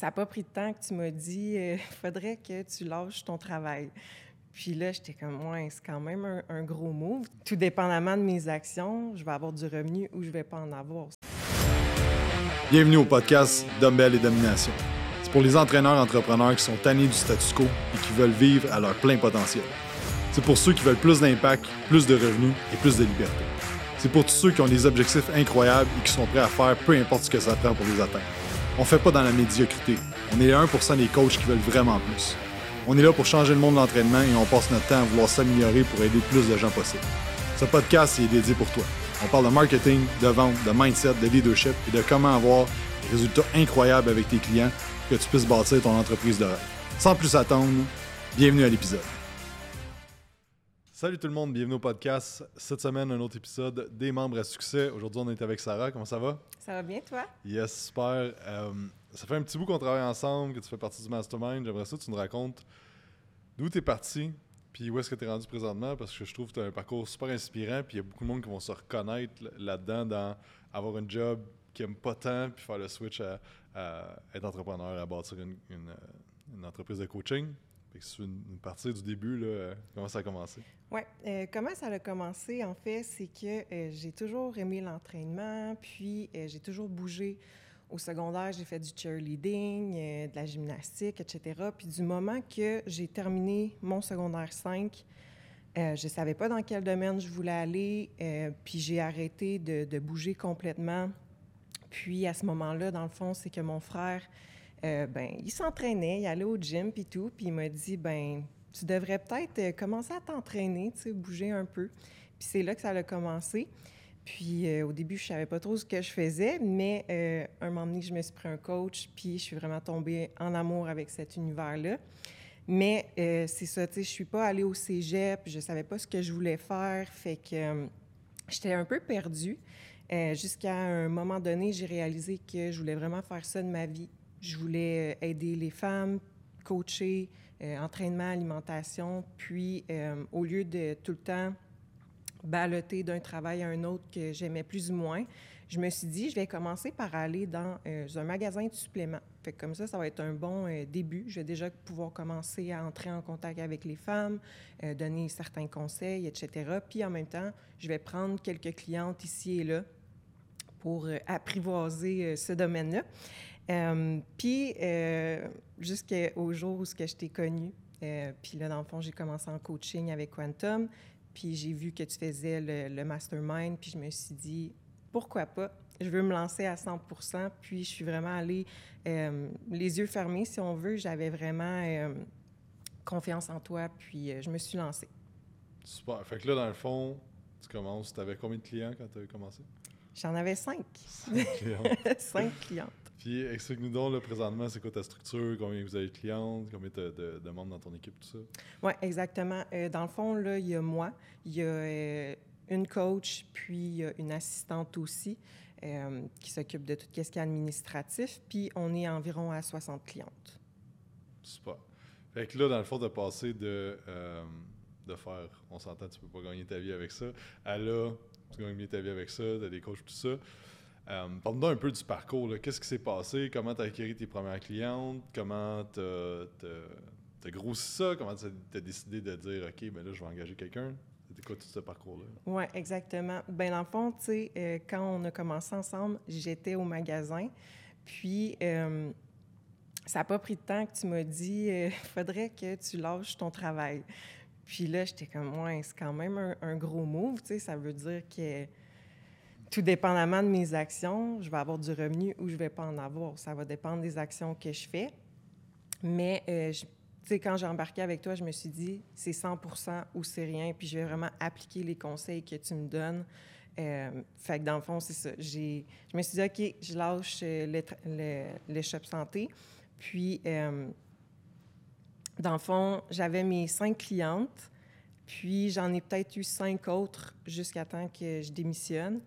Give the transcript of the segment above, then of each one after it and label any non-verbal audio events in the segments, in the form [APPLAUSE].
ça n'a pas pris de temps que tu m'as dit il [LAUGHS] faudrait que tu lâches ton travail. Puis là, j'étais comme, ouais, c'est quand même un, gros move. Tout dépendamment de mes actions, je vais avoir du revenu ou je vais pas en avoir. Bienvenue au podcast Dumbbell et Domination. C'est pour les entraîneurs entrepreneurs qui sont tannés du status quo et qui veulent vivre à leur plein potentiel. C'est pour ceux qui veulent plus d'impact, plus de revenus et plus de liberté. C'est pour tous ceux qui ont des objectifs incroyables et qui sont prêts à faire peu importe ce que ça prend pour les atteindre. On fait pas dans la médiocrité. On est les 1% des coachs qui veulent vraiment plus. On est là pour changer le monde de l'entraînement et on passe notre temps à vouloir s'améliorer pour aider plus de gens possible. Ce podcast est dédié pour toi. On parle de marketing, de vente, de mindset, de leadership et de comment avoir des résultats incroyables avec tes clients pour que tu puisses bâtir ton entreprise de rêve. Sans plus attendre, bienvenue à l'épisode. Salut tout le monde, bienvenue au podcast. Cette semaine, un autre épisode des membres à succès. Aujourd'hui, on est avec Sarah. Comment ça va? Ça va bien, toi? Yes, super. Euh, ça fait un petit bout qu'on travaille ensemble, que tu fais partie du mastermind. J'aimerais ça que tu nous racontes d'où tu es parti, puis où est-ce que tu es rendu présentement, parce que je trouve que tu as un parcours super inspirant, puis il y a beaucoup de monde qui vont se reconnaître là-dedans, dans avoir un job qui n'aime pas tant, puis faire le switch à, être entrepreneur, à bâtir une, entreprise de coaching. C'est une, partie du début, là, comment ça a commencé? Oui, euh, comment ça a commencé, en fait, c'est que euh, j'ai toujours aimé l'entraînement, puis euh, j'ai toujours bougé au secondaire, j'ai fait du cheerleading, euh, de la gymnastique, etc. Puis du moment que j'ai terminé mon secondaire 5, euh, je ne savais pas dans quel domaine je voulais aller, euh, puis j'ai arrêté de, bouger complètement. Puis à ce moment-là, dans le fond, c'est que mon frère, ben, il s'entraînait, il allait au gym, puis tout, puis il m'a dit, ben, tu devrais peut-être commencer à t'entraîner, tu sais, bouger un peu. Puis c'est là que ça a commencé. Puis euh, au début, je savais pas trop ce que je faisais, mais euh, un moment donné, je me suis pris un coach, puis je suis vraiment tombée en amour avec cet univers-là. Mais euh, c'est ça, tu sais, je suis pas allée au cégep, je savais pas ce que je voulais faire, fait que j'étais un peu perdue. Jusqu'à un moment donné, j'ai réalisé que je voulais vraiment faire ça de ma vie. Je voulais aider les femmes, coacher, entraînement, alimentation, puis au lieu de tout le temps balloter d'un travail à un autre que j'aimais plus ou moins, je me suis dit, je vais commencer par aller dans euh, un magasin de suppléments. Comme ça, ça va être un bon euh, début. Je vais déjà pouvoir commencer à entrer en contact avec les femmes, euh, donner certains conseils, etc. Puis en même temps, je vais prendre quelques clientes ici et là pour apprivoiser ce domaine-là. Puis jusqu'au jour où je t'ai connue, puis là, dans le fond, j'ai commencé en coaching avec Quantum. Puis j'ai vu que tu faisais le, mastermind, puis je me suis dit, pourquoi pas? Je veux me lancer à 100% Puis je suis vraiment allée euh, les yeux fermés, si on veut. J'avais vraiment euh, confiance en toi, puis euh, je me suis lancée. Super. Fait que là, dans le fond, tu commences. Tu avais combien de clients quand tu as commencé? J'en avais cinq. Cinq clients. [LAUGHS] cinq clientes. Puis explique-nous donc, là, présentement, c'est quoi ta structure, combien vous avez de clientes, combien de, de, de monde dans ton équipe, tout ça? Oui, exactement. Euh, dans le fond, là, il y a moi, il y a euh, une coach, puis il y a une assistante aussi euh, qui s'occupe de tout ce qui est administratif, puis on est environ à 60 clientes. Super. Fait que là, dans le fond, de passer de, de faire, on s'entend, tu peux pas gagner ta vie avec ça, à là, tu gagnes ta vie avec ça, tu as des coachs, tout ça. Euh, Parle-nous un peu du parcours. Qu'est-ce qui s'est passé? Comment tu as acquis tes premières clientes? Comment tu as, grossi ça? Comment tu as, décidé de dire, OK, ben là, je vais engager quelqu'un? C'était quoi tout ce parcours-là? Oui, exactement. Ben dans le fond, tu sais, euh, quand on a commencé ensemble, j'étais au magasin. Puis, euh, ça n'a pas pris de temps que tu m'as dit, il [LAUGHS] faudrait que tu lâches ton travail. Puis là, j'étais comme, ouais, c'est quand même un, un, gros move, tu sais, ça veut dire que tout dépendamment de mes actions, je vais avoir du revenu ou je ne vais pas en avoir. Ça va dépendre des actions que je fais. Mais euh, quand j'ai embarqué avec toi, je me suis dit, c'est 100% ou c'est rien, puis je vais vraiment appliquer les conseils que tu me donnes. Euh, fait que dans le fond, c'est ça. je me suis dit, OK, je lâche euh, le, shop santé. Puis, euh, dans le fond, j'avais mes cinq clientes, puis j'en ai peut-être eu cinq autres jusqu'à temps que je démissionne.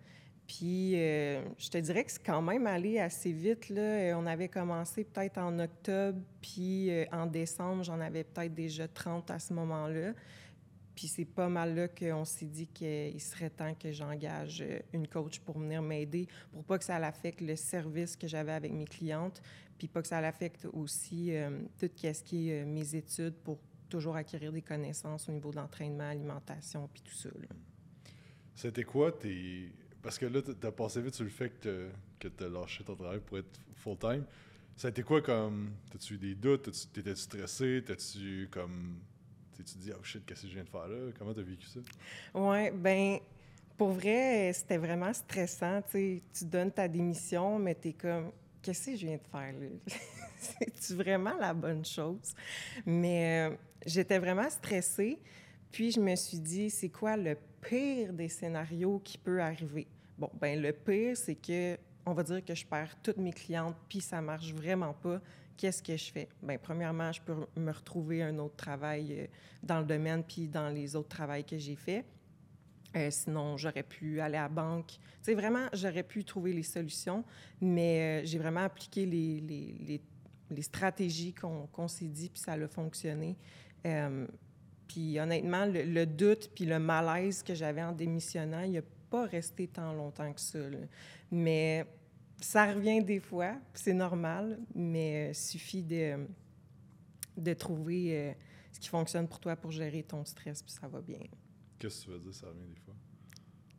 Puis, euh, je te dirais que c'est quand même allé assez vite. Là. Euh, on avait commencé peut-être en octobre, puis euh, en décembre, j'en avais peut-être déjà 30 à ce moment-là. Puis c'est pas mal là qu'on s'est dit qu'il serait temps que j'engage une coach pour venir m'aider, pour pas que ça affecte le service que j'avais avec mes clientes, puis pas que ça l'affecte aussi tout ce qui est mes études pour toujours acquérir des connaissances au niveau de l'entraînement, alimentation, puis tout ça. C'était quoi tes... Parce que là, tu as passé vite sur le fait que tu as lâché ton travail pour être full-time. Ça a été quoi comme. T'as-tu eu des doutes? T'étais-tu stressé? T'as-tu comme. T'es-tu dit, oh shit, qu'est-ce que je viens de faire là? Comment t'as vécu ça? Oui, ben pour vrai, c'était vraiment stressant. tu donnes ta démission, mais t'es comme, qu'est-ce que je viens de faire là? [LAUGHS] C'est-tu vraiment la bonne chose? Mais euh, j'étais vraiment stressée. Puis je me suis dit, c'est quoi le pire des scénarios qui peut arriver? Bon, ben le pire, c'est que on va dire que je perds toutes mes clientes, puis ça marche vraiment pas. Qu'est-ce que je fais? Bien, premièrement, je peux me retrouver un autre travail euh, dans le domaine, puis dans les autres travails que j'ai faits. Euh, sinon, j'aurais pu aller à la banque. Tu vraiment, j'aurais pu trouver les solutions, mais euh, j'ai vraiment appliqué les, les, les, stratégies qu'on s'est dit, puis ça a fonctionné. Puis honnêtement, le, doute puis le malaise que j'avais en démissionnant, il n'a pas resté tant longtemps que ça. Mais ça revient des fois, c'est normal, mais il euh, suffit de, de trouver euh, ce qui fonctionne pour toi pour gérer ton stress, puis ça va bien. Qu'est-ce que tu veux dire, ça revient des fois?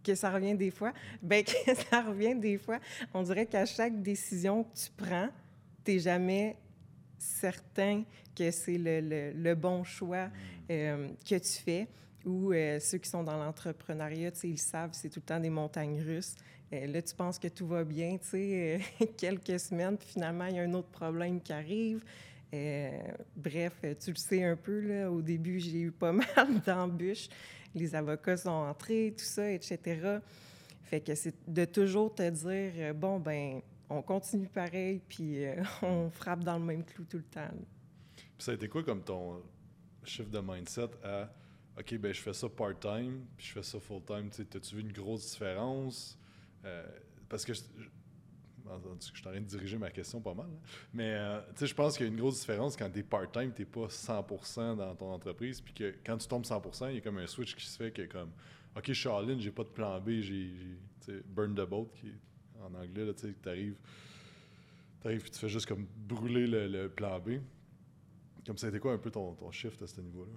Que ça revient des fois? Bien, que [LAUGHS] ça revient des fois. On dirait qu'à chaque décision que tu prends, tu n'es jamais certain que c'est le, le, bon choix hmm. euh, que tu fais. Ou ceux qui sont dans l'entrepreneuriat, ils savent, c'est tout le temps des montagnes russes. Euh, là, tu penses que tout va bien, tu sais, euh, [LAUGHS] quelques semaines, puis finalement, il y a un autre problème qui arrive. Euh, bref, tu le sais un peu, là, au début, j'ai eu pas [LAUGHS] mal d'embûches. Les avocats sont entrés, tout ça, etc. Fait que c'est de toujours te dire, bon, ben, on continue pareil, puis [LAUGHS] on frappe dans le même clou tout le temps. Puis ça a été quoi comme ton chiffre de mindset à OK, ben je fais ça part-time, puis je fais ça full-time. As-tu vu une grosse différence? Euh, parce que je, je, suis en train de diriger ma question pas mal. Mais euh, je pense qu'il y a une grosse différence quand tu es part-time, tu n'es pas 100% dans ton entreprise. Puis que quand tu tombes 100%, il y a comme un switch qui se fait que comme OK, je suis all in, j'ai pas de plan B, j'ai burn the boat, qui en anglais, tu arrives, et tu fais juste comme brûler le, plan B. Comme ça a été quoi un peu ton, ton shift à ce niveau-là?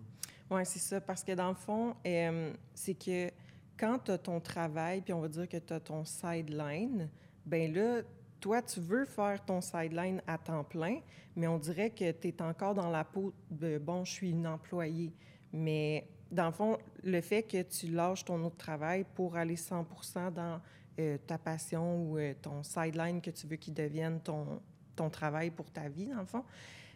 Oui, c'est ça. Parce que dans le fond, euh, c'est que quand tu as ton travail, puis on va dire que tu as ton sideline, ben là, toi, tu veux faire ton sideline à temps plein, mais on dirait que tu es encore dans la peau de bon, je suis une employée. Mais dans le fond, le fait que tu lâches ton autre travail pour aller 100 dans euh, ta passion ou euh, ton sideline que tu veux qu'il devienne ton, ton travail pour ta vie, dans le fond,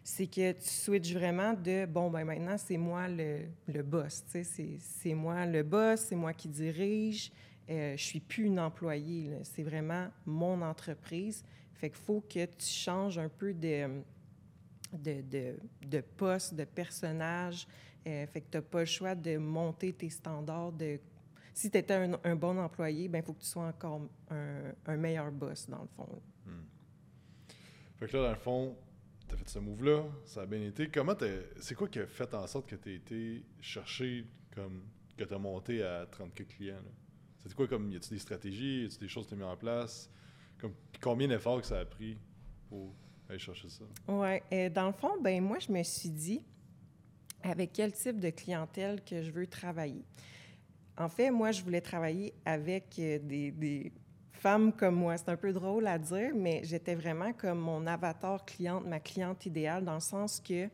c'est que tu switches vraiment de bon, ben maintenant, c'est moi le, le boss. C'est moi le boss, c'est moi qui dirige. Euh, je suis plus une employée. C'est vraiment mon entreprise. Fait qu'il faut que tu changes un peu de, de, de, de poste, de personnage. Euh, fait que tu n'as pas le choix de monter tes standards. De... Si tu étais un, bon employé, ben il faut que tu sois encore un, un meilleur boss, dans le fond. Hmm. Fait que là, dans le fond, tu fait ce move-là, ça a bien été. Comment c'est quoi qui a fait en sorte que tu as été chercher, comme, que tu as monté à 30 clients? C'était quoi comme, y a-tu des stratégies, y a-tu des choses que tu as mis en place? Comme, combien d'efforts que ça a pris pour aller chercher ça? Oui, dans le fond, ben moi, je me suis dit, avec quel type de clientèle que je veux travailler? En fait, moi, je voulais travailler avec euh, des femme comme moi. C'est un peu drôle à dire, mais j'étais vraiment comme mon avatar cliente, ma cliente idéale, dans le sens que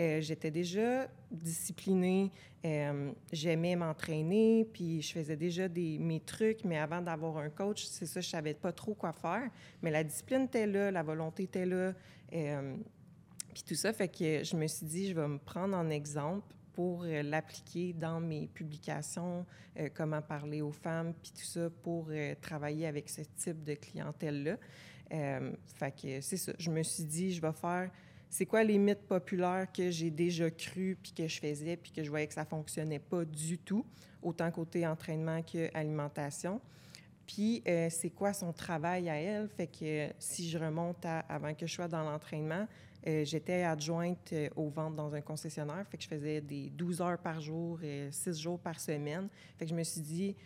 euh, j'étais déjà disciplinée, euh, j'aimais m'entraîner, puis je faisais déjà des, mes trucs, mais avant d'avoir un coach, c'est ça, je savais pas trop quoi faire. Mais la discipline était là, la volonté était là, puis tout ça fait que je me suis dit, je vais me prendre en exemple pour euh, l'appliquer dans mes publications, euh, comment parler aux femmes, puis tout ça pour euh, travailler avec ce type de clientèle-là. fait que c'est ça. Je me suis dit, je vais faire c'est quoi les mythes populaires que j'ai déjà cru puis que je faisais puis que je voyais que ça fonctionnait pas du tout, autant côté entraînement qu'alimentation. Puis c'est quoi son travail à elle? Fait que si je remonte à avant que je sois dans l'entraînement, euh, j'étais adjointe euh, aux ventes dans un concessionnaire, fait que je faisais des 12 heures par jour, et 6 jours par semaine. Fait que je me suis dit,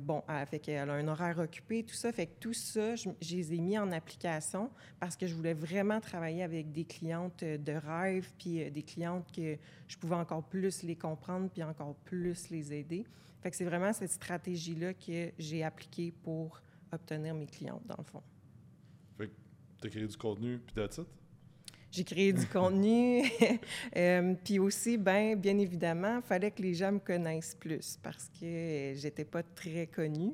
bon, elle, fait qu'elle a un horaire occupé, tout ça. Fait que tout ça, je, je, les ai mis en application parce que je voulais vraiment travailler avec des clientes de rêve, puis des clientes que je pouvais encore plus les comprendre, puis encore plus les aider. Fait que c'est vraiment cette stratégie-là que j'ai appliquée pour obtenir mes clientes, dans le fond. Fait que tu as créé du contenu, puis that's it? J'ai créé du [LAUGHS] contenu. [LAUGHS] euh, puis aussi, ben, bien évidemment, il fallait que les gens me connaissent plus parce que j'étais pas très connue.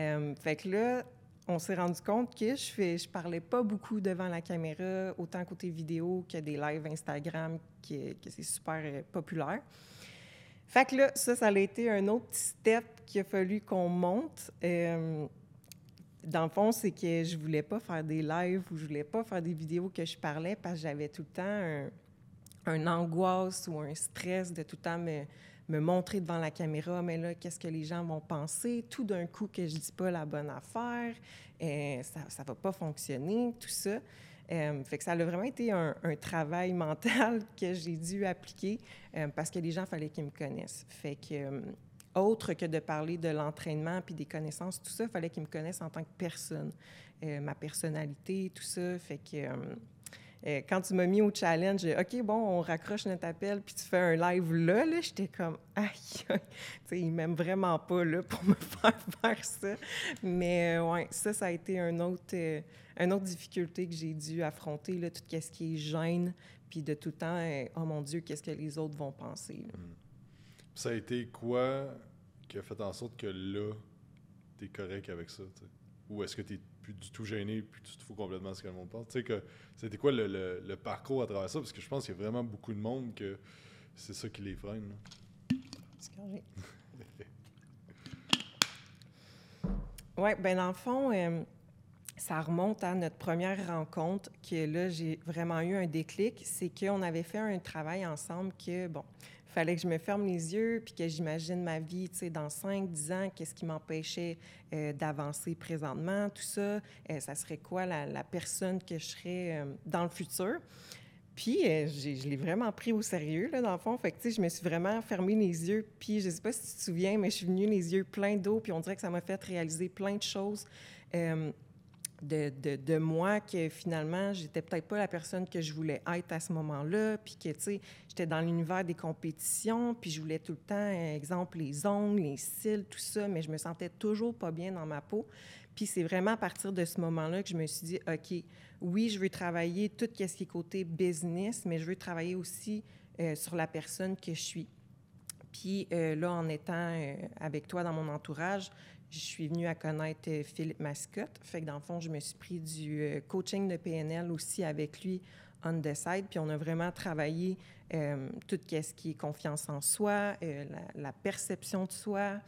Euh, fait que là, on s'est rendu compte que je fais, je parlais pas beaucoup devant la caméra, autant côté vidéo que des lives Instagram, que, que c'est super euh, populaire. Fait que là, ça, ça a été un autre step qu'il a fallu qu'on monte. Euh, dans le fond, c'est que je voulais pas faire des lives ou je voulais pas faire des vidéos que je parlais parce que j'avais tout le temps un, angoisse ou un stress de tout le temps me, montrer devant la caméra, mais là, qu'est-ce que les gens vont penser? Tout d'un coup que je dis pas la bonne affaire, euh, ça, ça va pas fonctionner, tout ça. Euh, fait que ça a vraiment été un, travail [LAUGHS] mental que j'ai dû appliquer euh, parce que les gens, fallait qu'ils me connaissent. Fait que autre que de parler de l'entraînement puis des connaissances, tout ça, il fallait qu'ils me connaissent en tant que personne, euh, ma personnalité, tout ça. Fait que euh, euh, quand tu m'as mis au challenge, OK, bon, on raccroche notre appel puis tu fais un live là, là j'étais comme, [LAUGHS] aïe, tu sais, ils m'aiment vraiment pas là pour me [LAUGHS] faire faire ça. Mais ouais, ça, ça a été un autre, une autre difficulté que j'ai dû affronter, là, tout ce qui est gêne, puis de tout temps, oh mon Dieu, qu'est-ce que les autres vont penser. Mm. Ça a été quoi qui a fait en sorte que là, tu es correct avec ça? Ou est-ce que tu plus du tout gêné puis tu te fous complètement ce que le monde pense? Tu sais, que c'était quoi le, le, parcours à travers ça? Parce que je pense qu'il y a vraiment beaucoup de monde que c'est ça qui les freine. [LAUGHS] Oui, ben dans le fond, euh, ça remonte à notre première rencontre que là, j'ai vraiment eu un déclic. C'est qu'on avait fait un travail ensemble que, bon, fallait que je me ferme les yeux puis que j'imagine ma vie, tu sais, dans 5, 10 ans, qu'est-ce qui m'empêchait euh, d'avancer présentement, tout ça. Euh, ça serait quoi la, personne que je serais euh, dans le futur? Puis, je l'ai vraiment pris au sérieux, là, dans le fond. Fait que, tu sais, je me suis vraiment fermé les yeux. Puis, je sais pas si tu te souviens, mais je suis venue les yeux pleins d'eau. Puis, on dirait que ça m'a fait réaliser plein de choses de, de, de, moi que finalement, j'étais peut-être pas la personne que je voulais être à ce moment-là, puis que, tu sais, j'étais dans l'univers des compétitions, puis je voulais tout le temps, exemple, les ongles, les cils, tout ça, mais je me sentais toujours pas bien dans ma peau. Puis c'est vraiment à partir de ce moment-là que je me suis dit, OK, oui, je veux travailler tout ce qui est côté business, mais je veux travailler aussi euh, sur la personne que je suis. Puis euh, là, en étant euh, avec toi dans mon entourage, je suis venue à connaître euh, Philippe Mascotte. Fait que dans le fond, je me suis pris du euh, coaching de PNL aussi avec lui on the. Puis on a vraiment travaillé euh, tout ce qui est confiance en soi, la, perception de soi,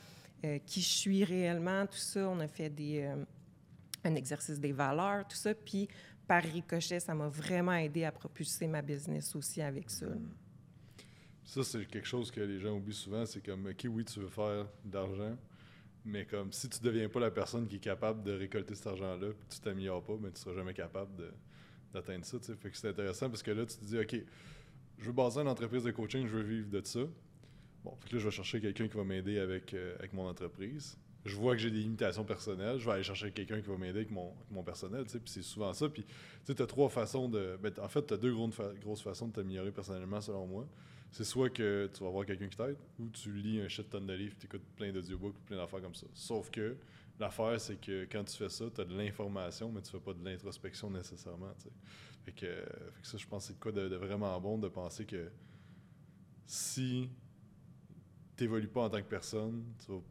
qui je suis réellement, tout ça. On a fait des, un exercice des valeurs, tout ça. Puis par ricochet, ça m'a vraiment aidé à propulser ma business aussi avec ça. Ça, c'est quelque chose que les gens oublient souvent. C'est comme, OK, oui, tu veux faire d'argent, mais comme si tu deviens pas la personne qui est capable de récolter cet argent-là, puis tu t'améliores pas, mais ben, tu seras jamais capable d'atteindre ça. Fait que c'est intéressant parce que là, tu te dis, OK, je veux baser une entreprise de coaching, je veux vivre de ça. Bon, fait que là, je vais chercher quelqu'un qui va m'aider avec, euh, avec mon entreprise. Je vois que j'ai des limitations personnelles, je vais aller chercher quelqu'un qui va m'aider avec mon, mon personnel, puis c'est souvent ça. Puis, tu as trois façons de... Ben, en fait, tu as deux grosses façons de t'améliorer personnellement, selon moi c'est soit que tu vas voir quelqu'un qui t'aide ou tu lis un shit tonne de livres, tu écoutes plein d'audiobooks, plein d'affaires comme ça. Sauf que l'affaire, c'est que quand tu fais ça, tu as de l'information, mais tu fais pas de l'introspection nécessairement. Que, fait que, ça, je pense que c'est quoi de, vraiment bon de penser que si tu n'évolues pas en tant que personne,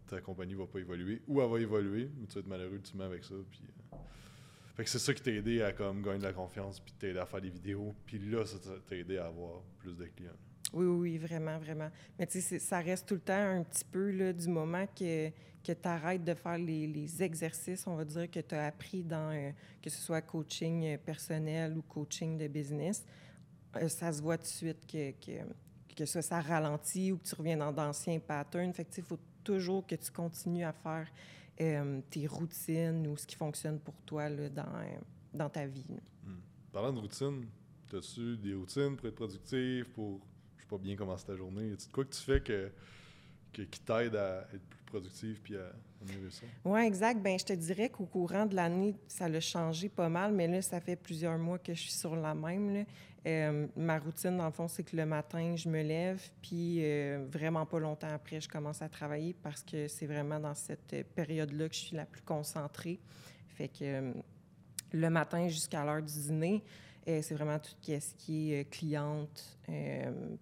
ta compagnie va pas évoluer ou elle va évoluer, mais tu vas être malheureux ultimement avec ça. Puis, euh, fait que c'est ça qui t'a aidé à comme, gagner de la confiance, puis t'aider à faire des vidéos, puis là, ça t'a aidé à avoir plus de clients. Oui, oui, vraiment, vraiment. Mais tu sais, ça reste tout le temps un petit peu là, du moment que, que tu arrêtes de faire les, les, exercices, on va dire, que tu as appris dans, euh, que ce soit coaching euh, personnel ou coaching de business, euh, ça se voit tout de suite que, que, que ça, ralentit ou que tu reviens dans d'anciens patterns. Fait il faut toujours que tu continues à faire tes routines ou ce qui fonctionne pour toi là, dans, dans ta vie. Hmm. Parlant de routine, As-tu des routines pour être productif, pour, pas bien commencer ta journée? As-tu quoi que tu fais que, qui t'aide à être plus productif puis à, mieux ça? Oui, exact. Ben, je te dirais qu'au courant de l'année, ça l'a changé pas mal, mais là, ça fait plusieurs mois que je suis sur la même. Euh, ma routine, dans le fond, c'est que le matin, je me lève, puis euh, vraiment pas longtemps après, je commence à travailler parce que c'est vraiment dans cette période-là que je suis la plus concentrée. Fait que euh, le matin jusqu'à l'heure du dîner, c'est vraiment tout ce qui est cliente,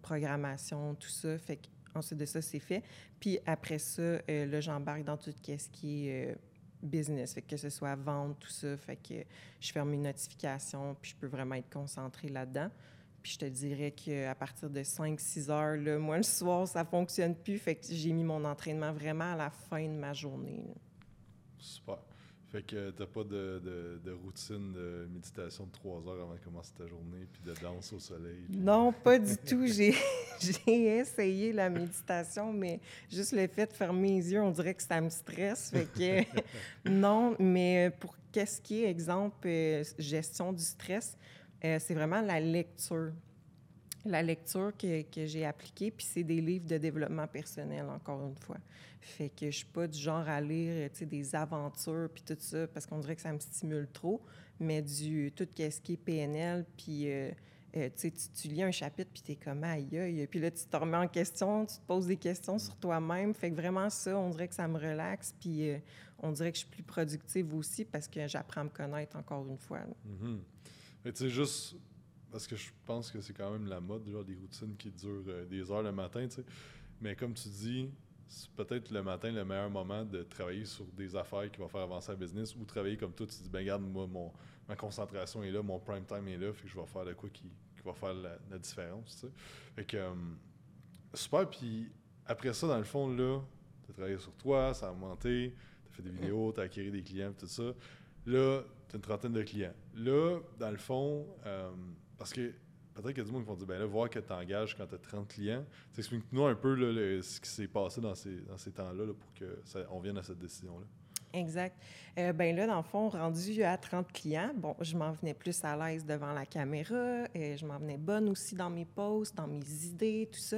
programmation, tout ça. Fait Ensuite de ça, c'est fait. Puis après ça, euh, là, j'embarque dans tout ce qui est euh, business, fait que ce soit vente, tout ça. Fait que je ferme mes notifications, puis je peux vraiment être concentrée là-dedans. Puis je te dirais qu'à partir de 5-6 heures, là, moi, le soir, ça fonctionne plus. Fait que j'ai mis mon entraînement vraiment à la fin de ma journée. Super. Fait que t'as pas de, de, routine de méditation de trois heures avant de commencer ta journée, puis de danse au soleil? Non, pas du tout. [LAUGHS] J'ai, essayé la méditation, mais juste le fait de fermer les yeux, on dirait que ça me stresse. Fait que [LAUGHS] non, mais pour qu'est-ce qui est, exemple, euh, gestion du stress, euh, c'est vraiment la lecture la lecture que, que j'ai appliquée, puis c'est des livres de développement personnel, encore une fois. Fait que je suis pas du genre à lire, des aventures, puis tout ça, parce qu'on dirait que ça me stimule trop, mais du tout ce qui est PNL, puis... Euh, euh, tu, tu, lis un chapitre, puis tu es comme aïe, aïe. Puis là, tu te remets en question, tu te poses des questions sur toi-même. Fait que vraiment, ça, on dirait que ça me relaxe, puis euh, on dirait que je suis plus productive aussi parce que j'apprends à me connaître encore une fois. Mm tu sais, juste parce que je pense que c'est quand même la mode, genre des routines qui durent euh, des heures le matin, tu sais. Mais comme tu dis, c'est peut-être le matin le meilleur moment de travailler sur des affaires qui vont faire avancer le business ou travailler comme toi, tu dis, ben regarde, moi, mon, ma concentration est là, mon prime time est là, fait que je vais faire de quoi qui, va faire la, différence, tu sais. Fait que, euh, super, puis après ça, dans le fond, là, tu as travaillé sur toi, ça a monté, tu as fait des vidéos, tu as acquis des clients, tout ça. Là, tu as une trentaine de clients. Là, dans le fond, euh, parce que peut-être qu'il y a du monde qui vont dire, ben là, voir que tu engages quand tu as 30 clients. Explique-nous un peu ce qui s'est passé dans ces, dans ces temps-là pour qu'on vienne à cette décision-là. Exact. Euh, ben là, dans le fond, rendu à 30 clients, bon, je m'en venais plus à l'aise devant la caméra, et euh, je m'en venais bonne aussi dans mes posts, dans mes idées, tout ça.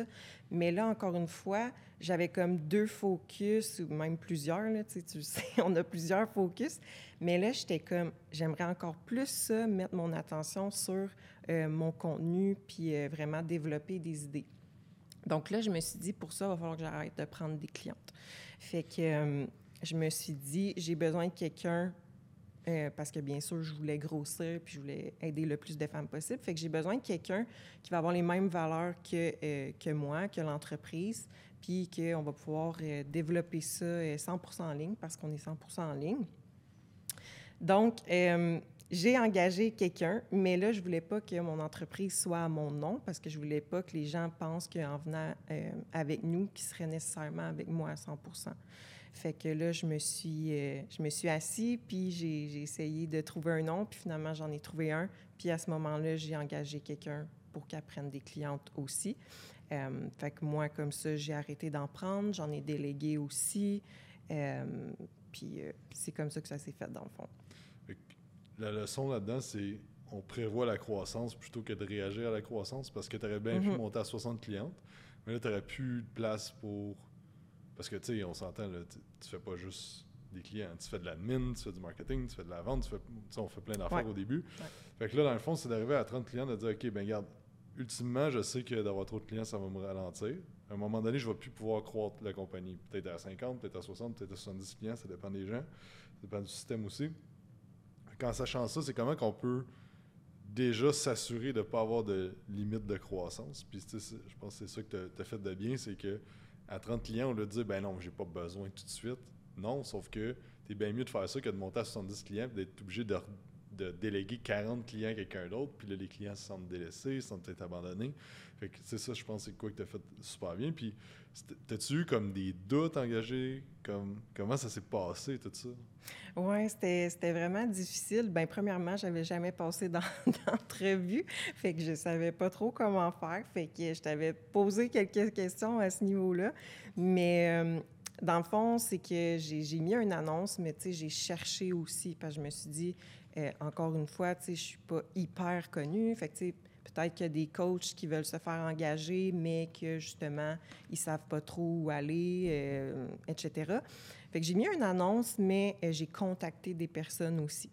Mais là, encore une fois, j'avais comme deux focus, ou même plusieurs, là, tu sais, [LAUGHS] on a plusieurs focus. Mais là, j'étais comme, j'aimerais encore plus ça, mettre mon attention sur euh, mon contenu, puis euh, vraiment développer des idées. Donc là, je me suis dit, pour ça, il va falloir que j'arrête de prendre des clientes. Fait que je me suis dit, j'ai besoin de quelqu'un, euh, parce que bien sûr, je voulais grossir, puis je voulais aider le plus de femmes possible. Fait que j'ai besoin de quelqu'un qui va avoir les mêmes valeurs que, euh, que moi, que l'entreprise, puis qu'on va pouvoir euh, développer ça 100 en ligne, parce qu'on est 100% en ligne. Donc, j'ai engagé quelqu'un, mais là, je voulais pas que mon entreprise soit à mon nom parce que je voulais pas que les gens pensent qu'en venant avec nous, qu'ils seraient nécessairement avec moi à 100 fait que là, je me suis, euh, je me suis assis, puis j'ai essayé de trouver un nom, puis finalement, j'en ai trouvé un. Puis à ce moment-là, j'ai engagé quelqu'un pour qu'elle prenne des clientes aussi. Euh, fait que moi, comme ça, j'ai arrêté d'en prendre, j'en ai délégué aussi. Euh, puis c'est comme ça que ça s'est fait, dans le fond. La leçon là-dedans, c'est on prévoit la croissance plutôt que de réagir à la croissance parce que tu aurais bien pu mm-hmm. monter à 60 clientes, mais là, tu n'aurais plus de place pour parce que, tu sais, on s'entend, tu fais pas juste des clients. Tu fais de l'admin, tu fais du marketing, tu fais de la vente, tu fais, on fait plein d'affaires au début. Fait que là, dans le fond, c'est d'arriver à 30 clients, de dire, OK, ben regarde, ultimement, je sais que d'avoir trop de clients, ça va me ralentir. À un moment donné, je ne vais plus pouvoir croître la compagnie. Peut-être à 50, peut-être à 60, peut-être à 70 clients, ça dépend des gens. Ça dépend du système aussi. En sachant ça, c'est comment qu'on peut déjà s'assurer de ne pas avoir de limite de croissance. Puis, je pense que c'est ça que tu as, fait de bien, c'est que à 30 clients, on leur dit ben non, j'ai pas besoin tout de suite. Non, sauf que tu es bien mieux de faire ça que de monter à 70 clients et d'être obligé de, déléguer 40 clients à quelqu'un d'autre. Puis là, les clients se sentent délaissés, se sentent peut-être abandonnés. Fait que c'est ça, je pense, c'est quoi que tu as fait super bien. Puis, t'as-tu eu comme des doutes engagés? Comme, comment ça s'est passé, tout ça? Oui, c'était vraiment difficile. Bien, premièrement, j'avais jamais passé [LAUGHS] d'entrevue, fait que je savais pas trop comment faire. Fait que je t'avais posé quelques questions à ce niveau-là. Mais euh, dans le fond, c'est que j'ai mis une annonce, mais tu sais, j'ai cherché aussi, parce que je me suis dit, euh, encore une fois, je suis pas hyper connue. Fait Peut-être qu'il y a des coachs qui veulent se faire engager, mais que justement, ils savent pas trop où aller, euh, etc. Fait j'ai mis une annonce, mais euh, j'ai contacté des personnes aussi.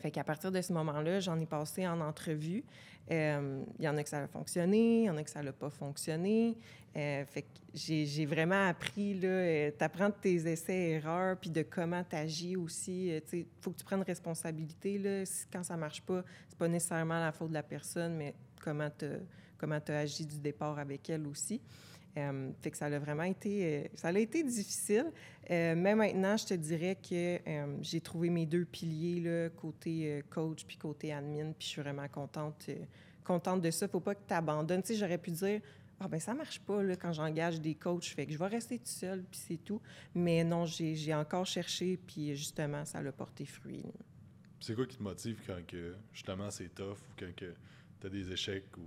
Fait qu'à partir de ce moment-là, j'en ai passé en entrevue. Euh, il y en a que ça a fonctionné, il y en a que ça n'a pas fonctionné. Euh, fait que j'ai vraiment appris, là, euh, t'apprends de tes essais-erreurs, puis de comment tu agis aussi. Il faut que tu prennes responsabilité. Là. Quand ça marche pas, c'est pas nécessairement la faute de la personne, mais comment tu comment as agi du départ avec elle aussi. Euh, fait que ça a vraiment été, euh, ça a été difficile. Euh, mais maintenant, je te dirais que j'ai trouvé mes deux piliers, là, côté coach puis côté admin, puis je suis vraiment contente, contente de ça. Faut pas que tu abandonnes. Tu sais, j'aurais pu dire, ah ben ça marche pas là, quand j'engage des coachs, fait que je vais rester tout seul, puis c'est tout. Mais non, j'ai encore cherché, puis justement, ça a porté fruit. C'est quoi qui te motive quand que, justement c'est tough ou quand tu as des échecs? ou?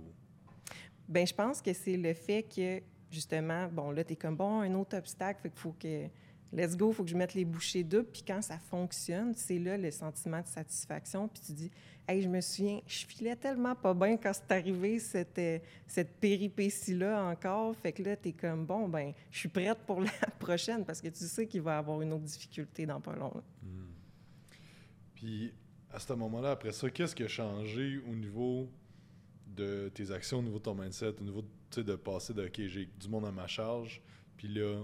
Ben je pense que c'est le fait que justement, bon, là, tu es comme, bon, un autre obstacle, fait qu'il faut que, let's go, il faut que je mette les bouchées doubles. Puis quand ça fonctionne, c'est là le sentiment de satisfaction. Puis tu dis, hey, je me souviens, je filais tellement pas bien quand c'est arrivé cette, euh, cette péripétie-là encore. Fait que là, tu es comme, bon, ben, je suis prête pour la [LAUGHS] prochaine parce que tu sais qu'il va y avoir une autre difficulté dans pas long. Hmm. Puis à ce moment-là, après ça, qu'est-ce qui a changé au niveau de tes actions, au niveau de ton mindset, au niveau de passer de OK, j'ai du monde à ma charge, puis là,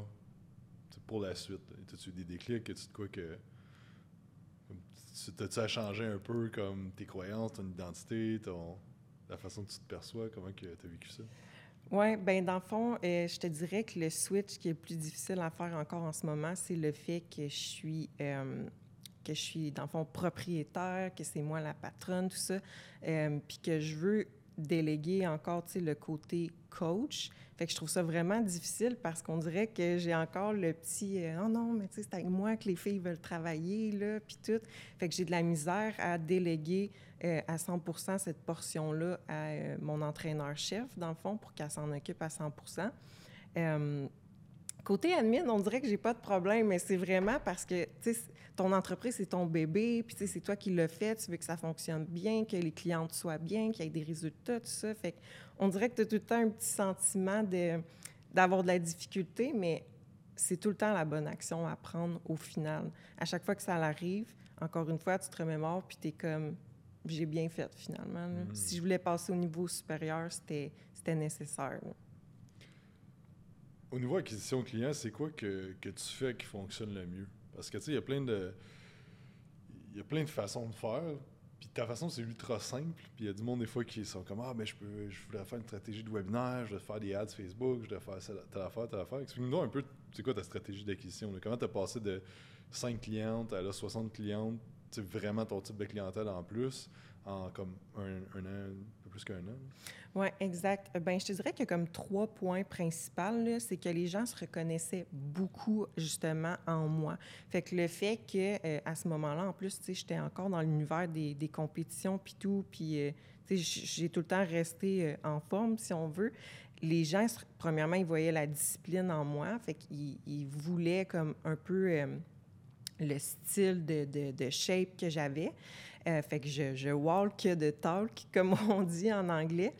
pour la suite, as-tu des déclics, as-tu de quoi que. T'as-tu à changer un peu comme tes croyances, ton identité, ton, la façon que tu te perçois, comment tu as vécu ça? Oui, bien, dans le fond, euh, je te dirais que le switch qui est le plus difficile à faire encore en ce moment, c'est le fait que je suis. Euh, que je suis, dans le fond, propriétaire, que c'est moi la patronne, tout ça, euh, puis que je veux déléguer encore le côté coach. Fait que je trouve ça vraiment difficile parce qu'on dirait que j'ai encore le petit euh, Oh non, mais c'est avec moi que les filles veulent travailler, là, puis tout. Fait que j'ai de la misère à déléguer euh, à 100% cette portion-là à euh, mon entraîneur-chef, dans le fond, pour qu'elle s'en occupe à 100% Côté admin, on dirait que j'ai pas de problème, mais c'est vraiment parce que ton entreprise, c'est ton bébé, puis c'est toi qui l'as fait, tu veux que ça fonctionne bien, que les clientes soient bien, qu'il y ait des résultats, tout ça. Fait on dirait que tu as tout le temps un petit sentiment d'avoir de, la difficulté, mais c'est tout le temps la bonne action à prendre au final. À chaque fois que ça arrive, encore une fois, tu te remémores, puis tu es comme j'ai bien fait finalement. Mm. Si je voulais passer au niveau supérieur, c'était nécessaire. Au niveau acquisition client, c'est quoi que, que, tu fais qui fonctionne le mieux? Parce que, tu sais, il y a plein de... Il y a plein de façons de faire. Puis ta façon, c'est ultra simple. Puis il y a du monde, des fois, qui sont comme Ah, mais je peux, je voudrais faire une stratégie de webinaire, je faire des ads Facebook, je voudrais faire telle affaire, telle affaire. Explique-nous un peu, c'est quoi ta stratégie d'acquisition? Comment tu as passé de 5 clientes à là, 60 clientes, vraiment ton type de clientèle en plus, en comme un, un an, plus qu'un an? Oui, exact. Ben, je te dirais qu'il y a comme trois points principaux. C'est que les gens se reconnaissaient beaucoup, justement, en moi. Fait que le fait que euh, à ce moment-là, en plus, j'étais encore dans l'univers des, des, compétitions, puis tout, puis euh, j'ai tout le temps resté euh, en forme, si on veut. Les gens, premièrement, ils voyaient la discipline en moi. Fait qu'ils voulaient comme un peu le style de, de, shape que j'avais. Euh, fait que je, je, walk de talk, [LAUGHS] comme on dit en anglais.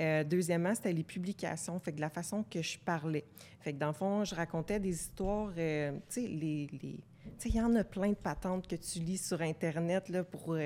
Euh, deuxièmement, c'était les publications, fait que la façon que je parlais. Fait que dans le fond, je racontais des histoires, euh, tu sais, les, les il y en a plein de patentes que tu lis sur Internet là, pour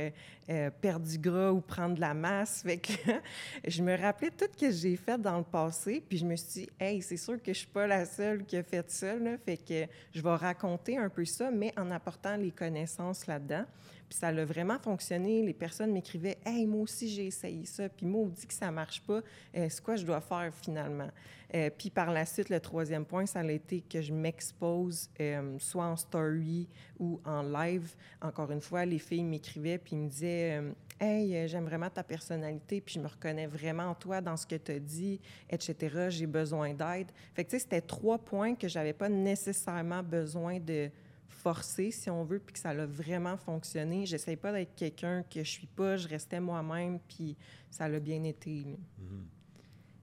perdre du gras ou prendre de la masse. Fait que [LAUGHS] je me rappelais tout ce que j'ai fait dans le passé, puis je me suis dit, hey, c'est sûr que je suis pas la seule qui a fait ça. Fait que je vais raconter un peu ça, mais en apportant les connaissances là-dedans. Puis ça a vraiment fonctionné. Les personnes m'écrivaient Hey, moi aussi, j'ai essayé ça. Puis moi, on dit que ça marche pas. Euh, c'est quoi je dois faire finalement? Euh, puis par la suite, le troisième point, ça a été que je m'expose euh, soit en story ou en live. Encore une fois, les filles m'écrivaient puis me disaient Hey, j'aime vraiment ta personnalité, puis je me reconnais vraiment en toi, dans ce que tu as dit, etc. J'ai besoin d'aide. Fait que, tu sais, c'était trois points que j'avais pas nécessairement besoin de forcé, si on veut, puis que ça a vraiment fonctionné. J'essaie pas d'être quelqu'un que je suis pas, je restais moi-même, puis ça a bien été. Mhm.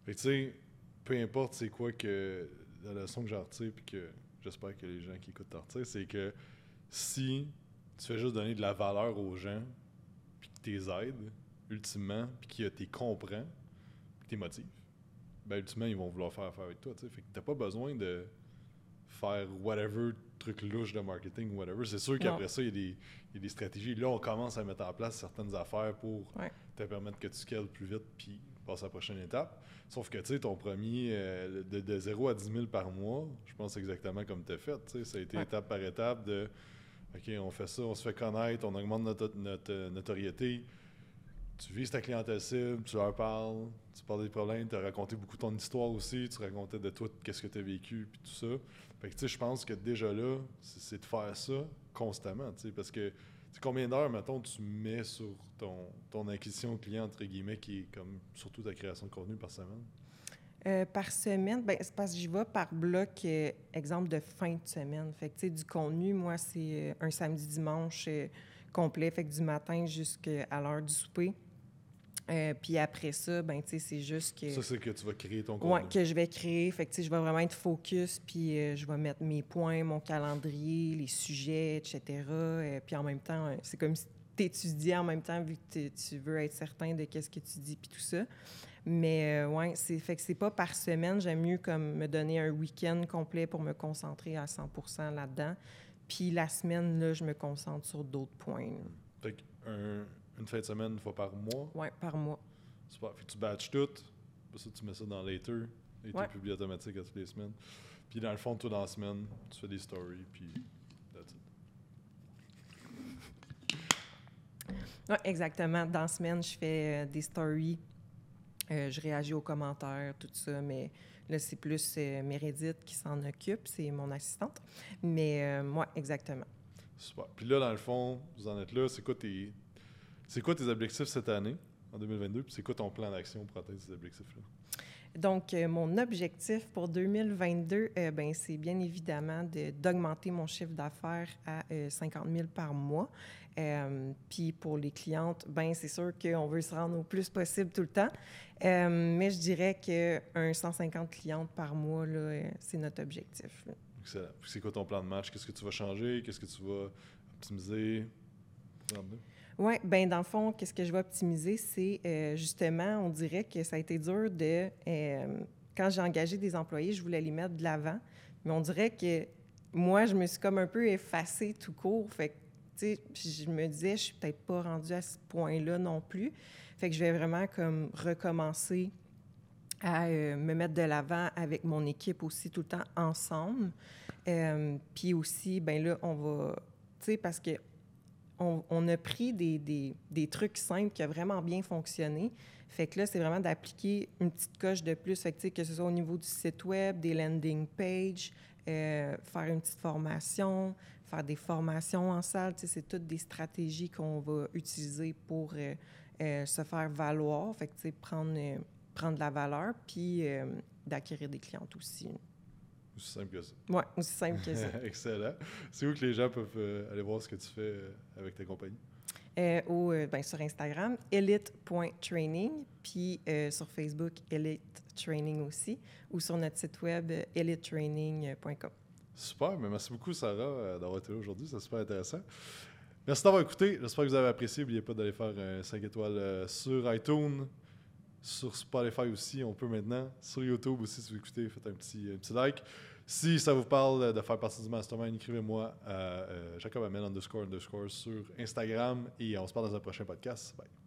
tu sais, peu importe c'est quoi que la leçon que j'en retire, puis que j'espère que les gens qui écoutent t'en retirent, c'est que si tu fais juste donner de la valeur aux gens, puis que tu les aides, ultimement, puis que tu comprends, puis que tu motives, ben ultimement, ils vont vouloir faire affaire avec toi. T'sais. Fait que t'as pas besoin de faire whatever truc louche de marketing ou whatever. C'est sûr qu'après ça, il y, a des stratégies. Là, on commence à mettre en place certaines affaires pour te permettre que tu scales plus vite puis passer à la prochaine étape. Sauf que, tu sais, ton premier, euh, de, 0 à 10 000 par mois, je pense exactement comme tu as fait. Ça a été étape par étape de, OK, on fait ça, on se fait connaître, on augmente notre, notre notoriété tu vises ta clientèle cible, tu leur parles, tu parles des problèmes, tu as raconté beaucoup ton histoire aussi, tu racontais de toi qu'est-ce que tu as vécu, puis tout ça. Fait que, tu sais, je pense que déjà là, c'est de faire ça constamment, tu sais, parce que combien d'heures, mettons, tu mets sur ton, ton acquisition client, entre guillemets, qui est comme surtout ta création de contenu par semaine? Euh, par semaine, ben, c'est parce que j'y vais par bloc, euh, exemple de fin de semaine. Fait que, du contenu, moi, c'est euh, un samedi-dimanche complet, fait que du matin jusqu'à l'heure du souper. Euh, puis après ça, ben, tu sais, c'est juste que. Ça, c'est que tu vas créer ton contenu. Oui, que je vais créer. Fait que, tu sais, je vais vraiment être focus, puis euh, je vais mettre mes points, mon calendrier, les sujets, etc. Euh, puis en même temps, c'est comme si tu étudiais en même temps, vu que tu veux être certain de qu'est-ce que tu dis, puis tout ça. Mais ouais, c'est fait que c'est pas par semaine. J'aime mieux comme me donner un week-end complet pour me concentrer à 100 là-dedans. Puis la semaine, là, je me concentre sur d'autres points. Fait un une fin de semaine, une fois par mois? Oui, par mois. Super. Fait que tu batches tout. ça, tu mets ça dans Later. Et tu publies automatique à toutes les semaines. Puis dans le fond, toi, dans la semaine, tu fais des stories, puis that's it. Oui, exactement. Dans la semaine, je fais euh, des stories. Euh, je réagis aux commentaires, tout ça, mais là, c'est plus euh, Meredith qui s'en occupe, c'est mon assistante. Mais moi, exactement. Super. Puis là, dans le fond, vous en êtes là, c'est quoi tes, c'est quoi tes objectifs cette année, en 2022, puis c'est quoi ton plan d'action pour atteindre ces objectifs-là? Donc, euh, mon objectif pour 2022, euh, ben, c'est bien évidemment d'augmenter mon chiffre d'affaires à 50 euh, 000 par mois. puis pour les clientes, ben, c'est sûr qu'on veut se rendre au plus possible tout le temps. mais je dirais qu'un 150 clientes par mois, c'est notre objectif. Excellent. C'est quoi ton plan de match? Qu'est-ce que tu vas changer? Qu'est-ce que tu vas optimiser? Oui, bien, dans le fond, qu'est-ce que je vais optimiser, c'est euh, justement, on dirait que ça a été dur de. Euh, quand j'ai engagé des employés, je voulais les mettre de l'avant, mais on dirait que moi, je me suis comme un peu effacée tout court. Fait que, tu sais, je me disais, je suis peut-être pas rendue à ce point-là non plus. Fait que je vais vraiment comme recommencer à euh, me mettre de l'avant avec mon équipe aussi tout le temps ensemble. Puis aussi, ben là, on va, tu sais, parce que on, a pris des, trucs simples qui ont vraiment bien fonctionné. Fait que là, c'est vraiment d'appliquer une petite coche de plus. Fait que, que ce soit au niveau du site web, des landing pages, euh, faire une petite formation, faire des formations en salle. C'est toutes des stratégies qu'on va utiliser pour euh, euh, se faire valoir. Fait que, prendre, prendre de la valeur, puis d'acquérir des clientes aussi. Aussi simple que ça. Oui, aussi simple que ça. [LAUGHS] Excellent. C'est où que les gens peuvent euh, aller voir ce que tu fais euh, avec ta compagnie? Euh, ben, sur Instagram, elite.training, puis sur Facebook, Elite Training aussi, ou sur notre site web, elitetraining.com. Super, mais merci beaucoup, Sarah, d'avoir été là aujourd'hui. C'est super intéressant. Merci d'avoir écouté. J'espère que vous avez apprécié. N'oubliez pas d'aller faire un 5 étoiles sur iTunes, sur Spotify aussi, on peut maintenant. Sur YouTube aussi, si vous écoutez, faites un petit, un petit like. Si ça vous parle de faire partie du mastermind, écrivez-moi à euh, Jacob Amel underscore underscore sur Instagram et on se parle dans un prochain podcast. Bye.